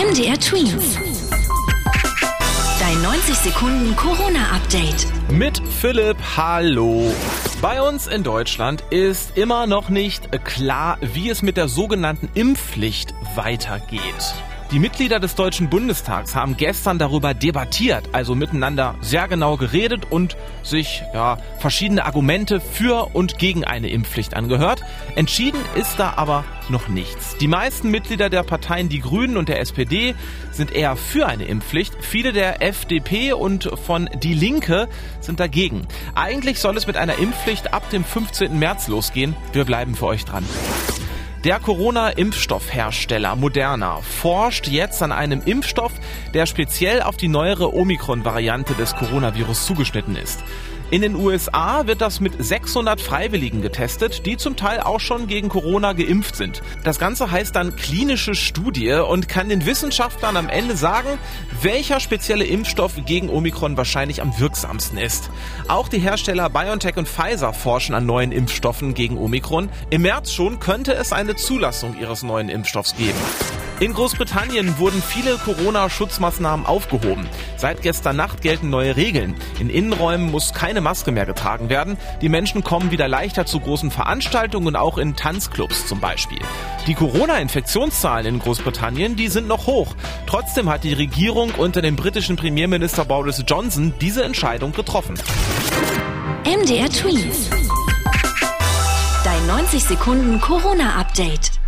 MDR Twins. Dein 90 Sekunden Corona-Update. Mit Philipp, hallo. Bei uns in Deutschland ist immer noch nicht klar, wie es mit der sogenannten Impfpflicht weitergeht. Die Mitglieder des Deutschen Bundestags haben gestern darüber debattiert, also miteinander sehr genau geredet und sich ja, verschiedene Argumente für und gegen eine Impfpflicht angehört. Entschieden ist da aber noch nichts. Die meisten Mitglieder der Parteien Die Grünen und der SPD sind eher für eine Impfpflicht. Viele der FDP und von Die Linke sind dagegen. Eigentlich soll es mit einer Impfpflicht ab dem 15. März losgehen. Wir bleiben für euch dran. Der Corona-Impfstoffhersteller Moderna forscht jetzt an einem Impfstoff, der speziell auf die neuere Omikron-Variante des Coronavirus zugeschnitten ist. In den USA wird das mit 600 Freiwilligen getestet, die zum Teil auch schon gegen Corona geimpft sind. Das Ganze heißt dann klinische Studie und kann den Wissenschaftlern am Ende sagen, welcher spezielle Impfstoff gegen Omikron wahrscheinlich am wirksamsten ist. Auch die Hersteller BioNTech und Pfizer forschen an neuen Impfstoffen gegen Omikron. Im März schon könnte es eine Zulassung ihres neuen Impfstoffs geben. In Großbritannien wurden viele Corona-Schutzmaßnahmen aufgehoben. Seit gestern Nacht gelten neue Regeln. In Innenräumen muss keine Maske mehr getragen werden. Die Menschen kommen wieder leichter zu großen Veranstaltungen auch in Tanzclubs zum Beispiel. Die Corona-Infektionszahlen in Großbritannien, die sind noch hoch. Trotzdem hat die Regierung unter dem britischen Premierminister Boris Johnson diese Entscheidung getroffen. MDR Tweet. Dein 90 Sekunden Corona-Update.